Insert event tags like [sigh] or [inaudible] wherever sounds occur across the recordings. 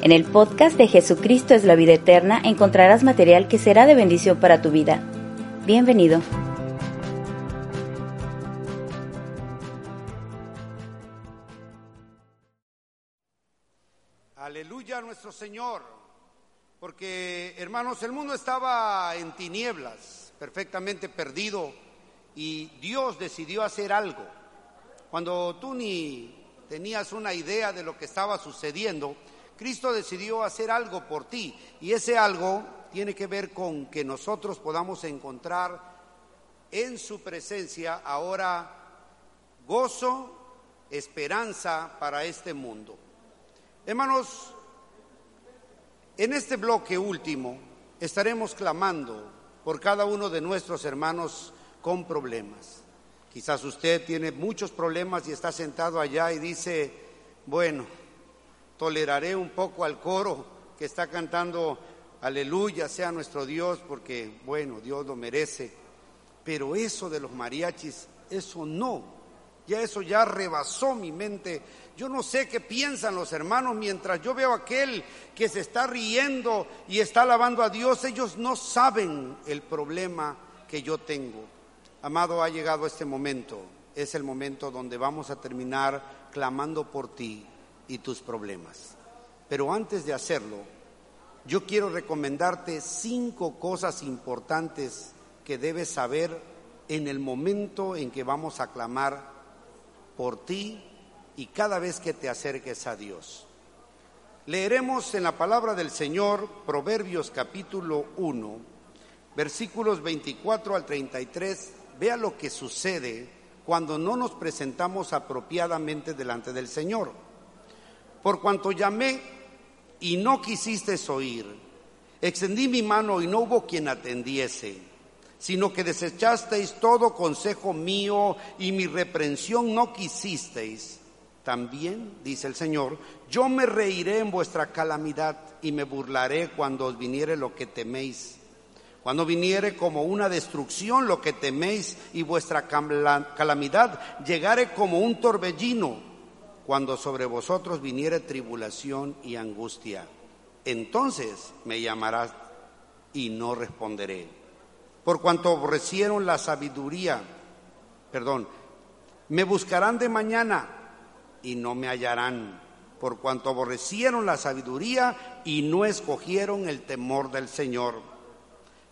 En el podcast de Jesucristo es la vida eterna encontrarás material que será de bendición para tu vida. Bienvenido. Aleluya a nuestro Señor, porque hermanos, el mundo estaba en tinieblas, perfectamente perdido, y Dios decidió hacer algo. Cuando tú ni tenías una idea de lo que estaba sucediendo, Cristo decidió hacer algo por ti y ese algo tiene que ver con que nosotros podamos encontrar en su presencia ahora gozo, esperanza para este mundo. Hermanos, en este bloque último estaremos clamando por cada uno de nuestros hermanos con problemas. Quizás usted tiene muchos problemas y está sentado allá y dice, bueno, toleraré un poco al coro que está cantando aleluya sea nuestro Dios porque, bueno, Dios lo merece. Pero eso de los mariachis, eso no. Ya eso ya rebasó mi mente. Yo no sé qué piensan los hermanos mientras yo veo a aquel que se está riendo y está alabando a Dios. Ellos no saben el problema que yo tengo. Amado, ha llegado este momento. Es el momento donde vamos a terminar clamando por ti y tus problemas. Pero antes de hacerlo, yo quiero recomendarte cinco cosas importantes que debes saber en el momento en que vamos a clamar por ti y cada vez que te acerques a Dios. Leeremos en la palabra del Señor Proverbios capítulo 1, versículos 24 al 33. Vea lo que sucede cuando no nos presentamos apropiadamente delante del Señor por cuanto llamé y no quisiste oír, extendí mi mano y no hubo quien atendiese, sino que desechasteis todo consejo mío y mi reprensión no quisisteis. También, dice el Señor, yo me reiré en vuestra calamidad y me burlaré cuando os viniere lo que teméis. Cuando viniere como una destrucción lo que teméis y vuestra calamidad llegare como un torbellino cuando sobre vosotros viniere tribulación y angustia. Entonces me llamarás y no responderé. Por cuanto aborrecieron la sabiduría, perdón, me buscarán de mañana y no me hallarán. Por cuanto aborrecieron la sabiduría y no escogieron el temor del Señor,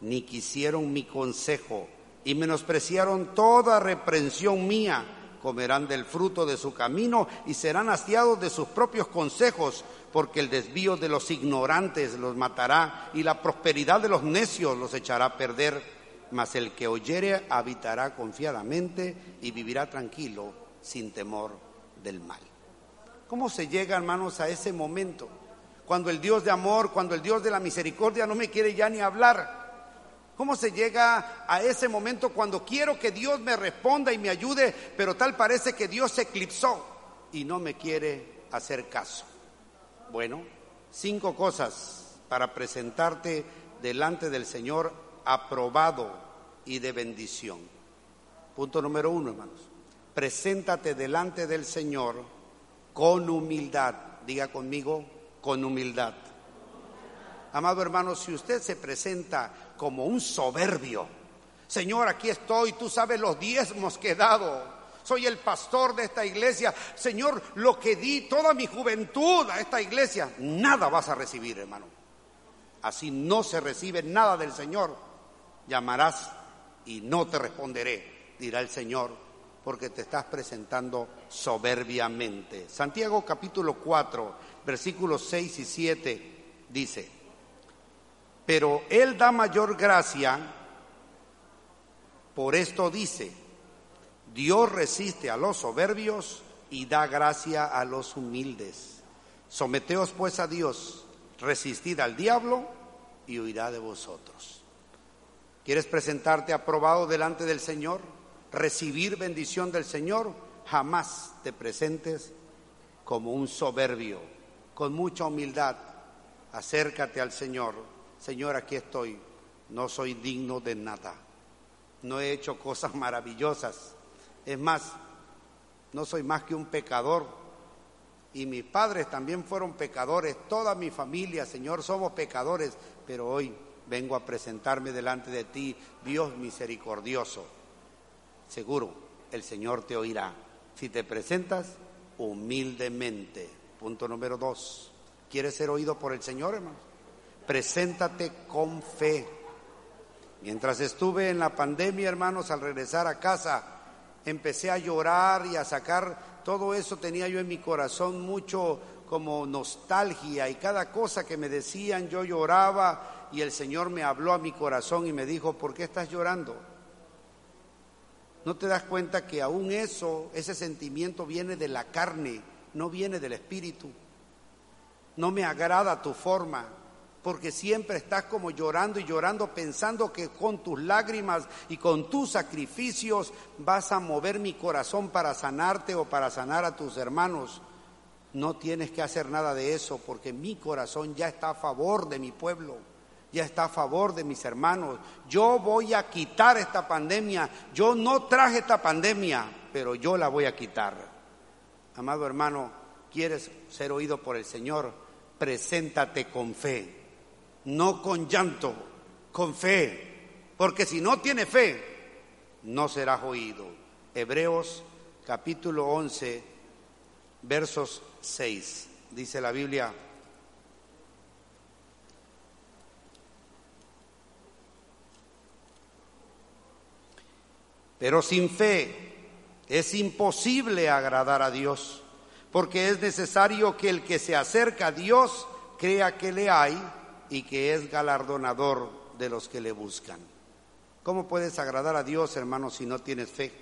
ni quisieron mi consejo y menospreciaron toda reprensión mía comerán del fruto de su camino y serán hastiados de sus propios consejos, porque el desvío de los ignorantes los matará y la prosperidad de los necios los echará a perder. Mas el que oyere habitará confiadamente y vivirá tranquilo sin temor del mal. ¿Cómo se llega, hermanos, a ese momento? Cuando el Dios de amor, cuando el Dios de la misericordia no me quiere ya ni hablar ¿Cómo se llega a ese momento cuando quiero que Dios me responda y me ayude, pero tal parece que Dios se eclipsó y no me quiere hacer caso? Bueno, cinco cosas para presentarte delante del Señor aprobado y de bendición. Punto número uno, hermanos. Preséntate delante del Señor con humildad. Diga conmigo, con humildad. Amado hermano, si usted se presenta como un soberbio, Señor, aquí estoy, tú sabes los diezmos que he dado, soy el pastor de esta iglesia, Señor, lo que di toda mi juventud a esta iglesia, nada vas a recibir, hermano. Así no se recibe nada del Señor. Llamarás y no te responderé, dirá el Señor, porque te estás presentando soberbiamente. Santiago capítulo 4, versículos 6 y 7 dice, pero Él da mayor gracia, por esto dice, Dios resiste a los soberbios y da gracia a los humildes. Someteos pues a Dios, resistid al diablo y huirá de vosotros. ¿Quieres presentarte aprobado delante del Señor? ¿Recibir bendición del Señor? Jamás te presentes como un soberbio, con mucha humildad. Acércate al Señor. Señor, aquí estoy. No soy digno de nada. No he hecho cosas [laughs] maravillosas. Es más, no soy más que un pecador. Y mis padres también fueron pecadores. Toda mi familia, Señor, somos pecadores. Pero hoy vengo a presentarme delante de ti, Dios misericordioso. Seguro, el Señor te oirá. Si te presentas humildemente. Punto número dos. ¿Quieres ser oído por el Señor, hermano? Preséntate con fe. Mientras estuve en la pandemia, hermanos, al regresar a casa, empecé a llorar y a sacar todo eso tenía yo en mi corazón mucho como nostalgia y cada cosa que me decían yo lloraba y el Señor me habló a mi corazón y me dijo, ¿por qué estás llorando? ¿No te das cuenta que aún eso, ese sentimiento viene de la carne, no viene del espíritu? No me agrada tu forma, porque siempre estás como llorando y llorando pensando que con tus lágrimas y con tus sacrificios vas a mover mi corazón para sanarte o para sanar a tus hermanos. No tienes que hacer nada de eso porque mi corazón ya está a favor de mi pueblo, ya está a favor de mis hermanos. Yo voy a quitar esta pandemia. Yo no traje esta pandemia, pero yo la voy a quitar. Amado hermano, ¿quieres ser oído por el Señor? Preséntate con fe no con llanto, con fe, porque si no tiene fe, no serás oído. Hebreos capítulo 11, versos 6, dice la Biblia. Pero sin fe es imposible agradar a Dios, porque es necesario que el que se acerca a Dios crea que le hay y que es galardonador de los que le buscan. ¿Cómo puedes agradar a Dios, hermano, si no tienes fe?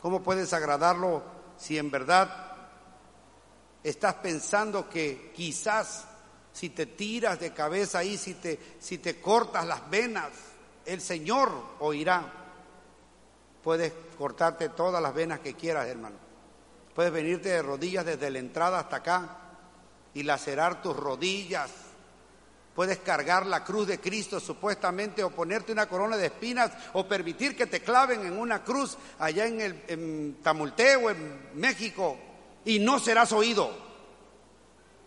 ¿Cómo puedes agradarlo si en verdad estás pensando que quizás si te tiras de cabeza ahí, si te, si te cortas las venas, el Señor oirá? Puedes cortarte todas las venas que quieras, hermano. Puedes venirte de rodillas desde la entrada hasta acá y lacerar tus rodillas Puedes cargar la cruz de Cristo supuestamente o ponerte una corona de espinas o permitir que te claven en una cruz allá en, el, en Tamulteo, en México, y no serás oído.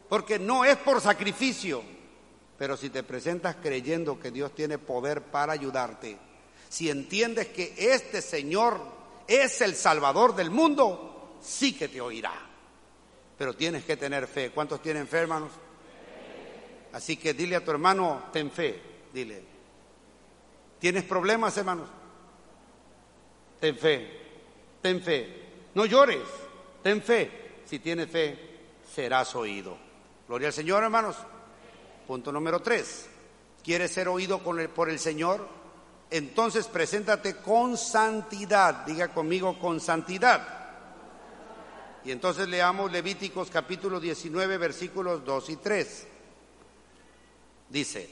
Porque no es por sacrificio. Pero si te presentas creyendo que Dios tiene poder para ayudarte, si entiendes que este Señor es el Salvador del mundo, sí que te oirá. Pero tienes que tener fe. ¿Cuántos tienen fe, hermanos? Así que dile a tu hermano, ten fe, dile. ¿Tienes problemas, hermanos? Ten fe, ten fe. No llores, ten fe. Si tienes fe, serás oído. Gloria al Señor, hermanos. Punto número tres. ¿Quieres ser oído por el Señor? Entonces preséntate con santidad. Diga conmigo con santidad. Y entonces leamos Levíticos capítulo 19, versículos 2 y 3. Dice,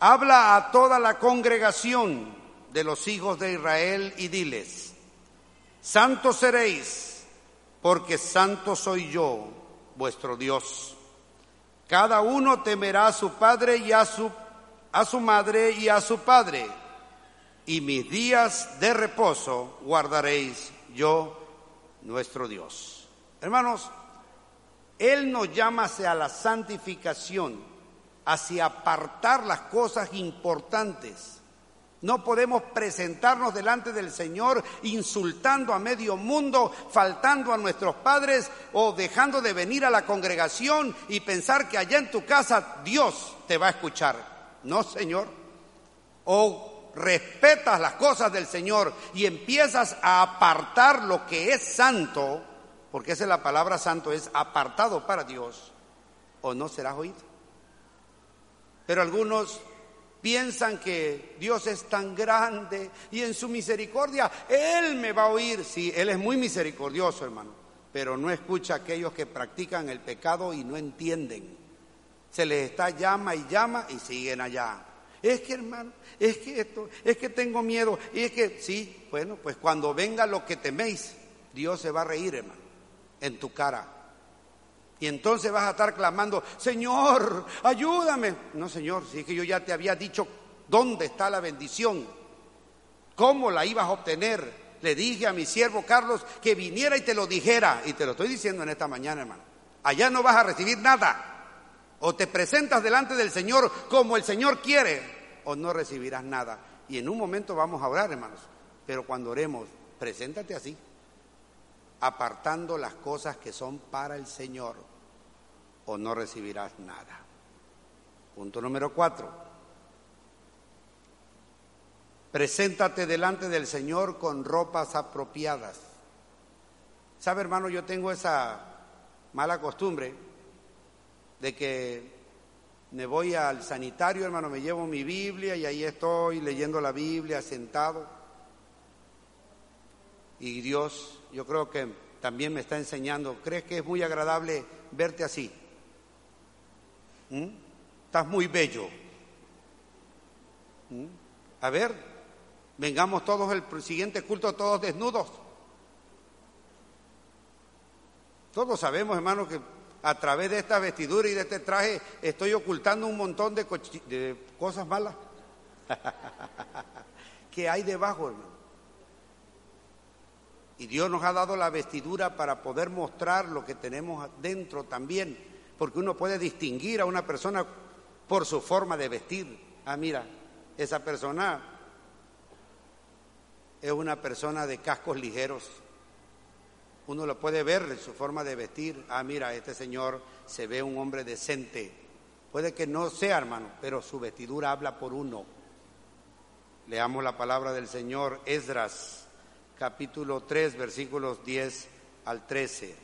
habla a toda la congregación de los hijos de Israel y diles, santos seréis, porque santo soy yo, vuestro Dios. Cada uno temerá a su padre y a su, a su madre y a su padre, y mis días de reposo guardaréis yo, nuestro Dios. Hermanos, Él nos llama a la santificación hacia apartar las cosas importantes. No podemos presentarnos delante del Señor insultando a medio mundo, faltando a nuestros padres o dejando de venir a la congregación y pensar que allá en tu casa Dios te va a escuchar. No, Señor. O respetas las cosas del Señor y empiezas a apartar lo que es santo, porque esa es la palabra santo, es apartado para Dios, o no serás oído. Pero algunos piensan que Dios es tan grande y en su misericordia Él me va a oír. Sí, Él es muy misericordioso, hermano. pero no escucha a aquellos que practican el pecado y no entienden. Se les está llama y llama y siguen allá. Es que hermano, es que esto, es que tengo miedo. Y es que, sí, bueno, pues cuando venga lo que teméis, Dios se va a reír, hermano, en tu cara. Y entonces vas a estar clamando, Señor, ayúdame. No, Señor, si es que yo ya te había dicho dónde está la bendición, cómo la ibas a obtener. Le dije a mi siervo Carlos que viniera y te lo dijera. Y te lo estoy diciendo en esta mañana, hermano. Allá no vas a recibir nada. O te presentas delante del Señor como el Señor quiere, o no recibirás nada. Y en un momento vamos a orar, hermanos. Pero cuando oremos, preséntate así, apartando las cosas que son para el Señor, o no recibirás nada. Punto número cuatro. Preséntate delante del Señor con ropas apropiadas. ¿Sabe, hermano? Yo tengo esa mala costumbre de que me voy al sanitario, hermano, me llevo mi Biblia y ahí estoy leyendo la Biblia sentado. Y Dios, yo creo que también me está enseñando, ¿crees que es muy agradable verte así? ¿Mm? Estás muy bello. ¿Mm? A ver, vengamos todos el siguiente culto, todos desnudos. Todos sabemos, hermano, que a través de esta vestidura y de este traje estoy ocultando un montón de, cosas malas [laughs] que hay debajo, hermano. Y Dios nos ha dado la vestidura para poder mostrar lo que tenemos dentro también, porque uno puede distinguir a una persona por su forma de vestir. Ah, mira, esa persona es una persona de cascos ligeros uno lo puede ver en su forma de vestir. Ah, mira, este señor se ve un hombre decente. Puede que no sea, hermano, pero su vestidura habla por uno. Leamos la palabra del Señor, Esdras, capítulo 3, versículos 10 al 13.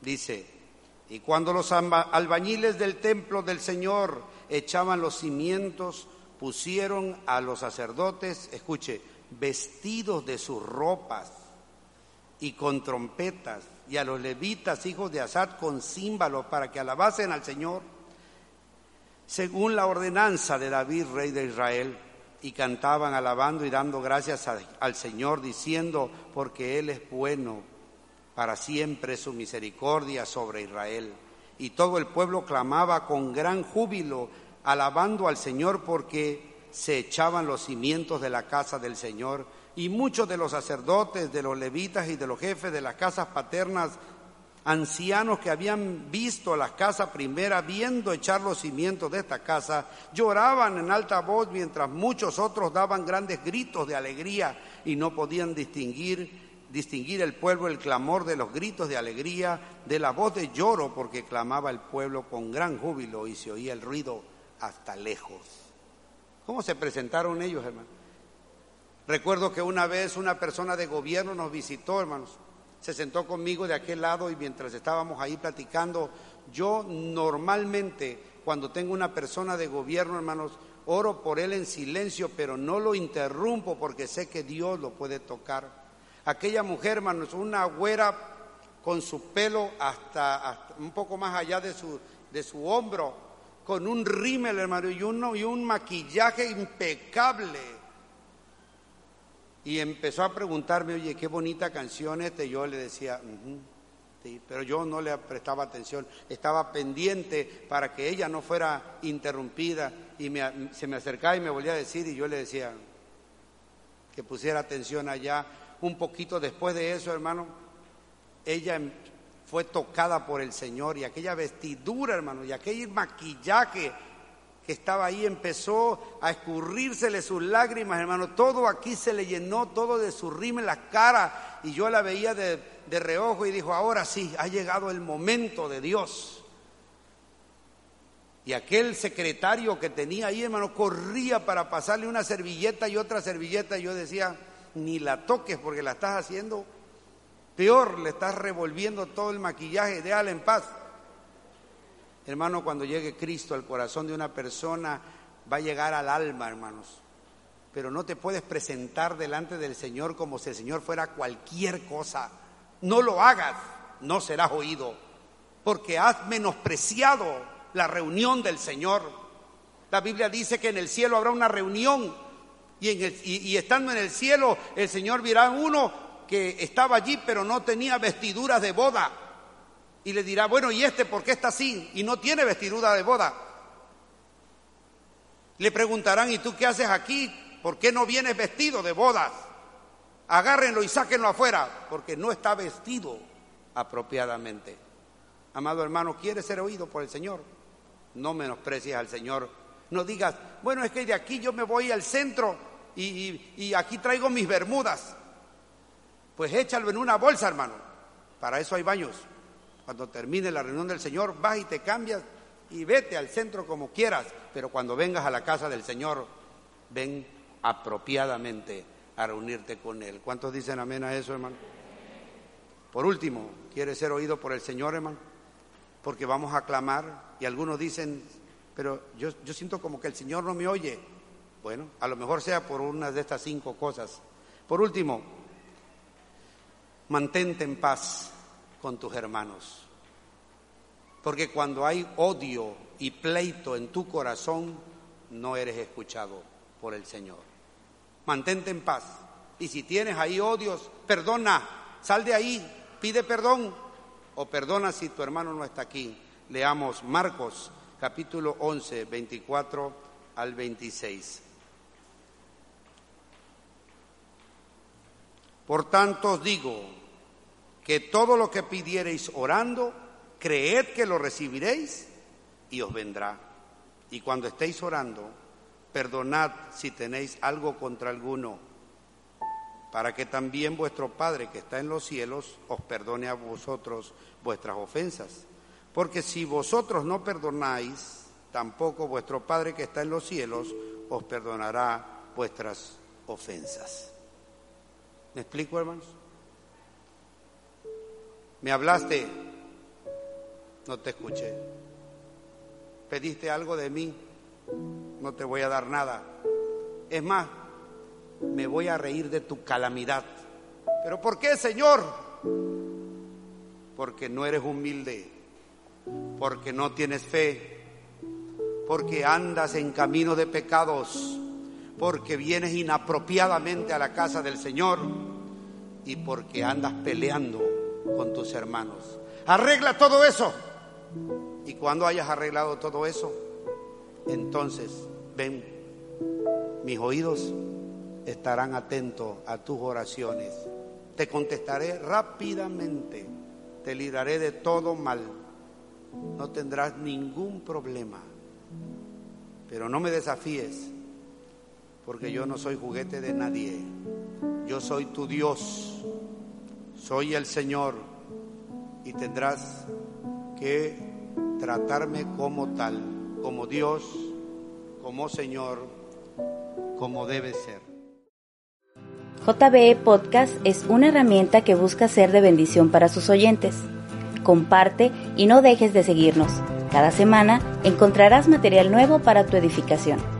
Dice, y cuando los albañiles del templo del Señor echaban los cimientos, pusieron a los sacerdotes, escuche, vestidos de sus ropas y con trompetas, y a los levitas, hijos de Asad, con címbalos para que alabasen al Señor, según la ordenanza de David, rey de Israel, y cantaban alabando y dando gracias al Señor, diciendo, porque Él es bueno, para siempre su misericordia sobre Israel. Y todo el pueblo clamaba con gran júbilo, alabando al Señor porque se echaban los cimientos de la casa del Señor y muchos de los sacerdotes, de los levitas y de los jefes de las casas paternas, ancianos que habían visto la casa primera, viendo echar los cimientos de esta casa, lloraban en alta voz mientras muchos otros daban grandes gritos de alegría y no podían distinguir distinguir el pueblo el clamor de los gritos de alegría, de la voz de lloro, porque clamaba el pueblo con gran júbilo y se oía el ruido hasta lejos. ¿Cómo se presentaron ellos, hermanos? Recuerdo que una vez una persona de gobierno nos visitó, hermanos. Se sentó conmigo de aquel lado y mientras estábamos ahí platicando, yo normalmente cuando tengo una persona de gobierno, hermanos, oro por él en silencio, pero no lo interrumpo porque sé que Dios lo puede tocar. Aquella mujer, hermanos, una güera con su pelo hasta, un poco más allá de su, de su hombro, con un rímel, hermano, y un, y un maquillaje impecable. Y empezó a preguntarme, oye, qué bonita canción esta. Y yo le decía, sí, pero yo no le prestaba atención. Estaba pendiente para que ella no fuera interrumpida. Y se me acercaba y me volvía a decir, y yo le decía que pusiera atención allá. Un poquito después de eso, hermano, ella fue tocada por el Señor y aquella vestidura, hermano, y aquel maquillaje que estaba ahí empezó a escurrírsele sus lágrimas, hermano. Todo aquí se le llenó, todo de su rima en la cara. Y yo la veía de, de reojo y dijo, ahora sí, ha llegado el momento de Dios. Y aquel secretario que tenía ahí, hermano, corría para pasarle una servilleta y otra servilleta. Y yo decía, ni la toques porque la estás haciendo Peor, le estás revolviendo todo el maquillaje, déjala en paz. Hermano, cuando llegue Cristo al corazón de una persona, va a llegar al alma, hermanos. pero no te puedes presentar delante del Señor como si el Señor fuera cualquier cosa. No lo hagas, no serás oído, porque has menospreciado la reunión del Señor. La Biblia dice que en el cielo habrá una reunión y, en y, estando en el cielo el Señor verá uno que estaba allí pero no tenía vestiduras de boda. Y le dirá, bueno, ¿y este por qué está así? Y no tiene vestidura de boda. Le preguntarán, ¿y tú qué haces aquí? ¿Por qué no vienes vestido de bodas? Agárrenlo y sáquenlo afuera, porque no está vestido apropiadamente. Amado hermano, ¿quieres ser oído por el Señor? No menosprecies al Señor. No digas, bueno, es que de aquí yo me voy al centro y, aquí traigo mis bermudas. Pues échalo en una bolsa, hermano. Para eso hay baños. Cuando termine la reunión del Señor, vas y te cambias y vete al centro como quieras. Pero cuando vengas a la casa del Señor, ven apropiadamente a reunirte con Él. ¿Cuántos dicen amén a eso, hermano? Por último, ¿quiere ser oído por el Señor, hermano? Porque vamos a clamar y algunos dicen, pero yo, yo siento como que el Señor no me oye. Bueno, a lo mejor sea por una de estas cinco cosas. Por último, mantente en paz con tus hermanos. Porque cuando hay odio y pleito en tu corazón, no eres escuchado por el Señor. Mantente en paz. Y si tienes ahí odios, perdona, sal de ahí, pide perdón o perdona si tu hermano no está aquí. Leamos Marcos capítulo 11, 24 al 26. Por tanto os digo que todo lo que pidiereis orando, creed que lo recibiréis y os vendrá. Y cuando estéis orando, perdonad si tenéis algo contra alguno, para que también vuestro Padre que está en los cielos os perdone a vosotros vuestras ofensas. Porque si vosotros no perdonáis, tampoco vuestro Padre que está en los cielos os perdonará vuestras ofensas. ¿Me explico, hermanos? Me hablaste, no te escuché. Pediste algo de mí, no te voy a dar nada. Es más, me voy a reír de tu calamidad. ¿Pero por qué, Señor? Porque no eres humilde, porque no tienes fe, porque andas en camino de pecados, porque vienes inapropiadamente a la casa del Señor y porque andas peleando con tus hermanos. Arregla todo eso. Y cuando hayas arreglado todo eso, entonces ven, mis oídos estarán atentos a tus oraciones. Te contestaré rápidamente, te libraré de todo mal, no tendrás ningún problema. Pero no me desafíes, porque yo no soy juguete de nadie. Yo soy tu Dios, soy el Señor y tendrás que tratarme como tal, como Dios, como Señor, como debe ser. JBE Podcast es una herramienta que busca ser de bendición para sus oyentes. Comparte y no dejes de seguirnos. Cada semana encontrarás material nuevo para tu edificación.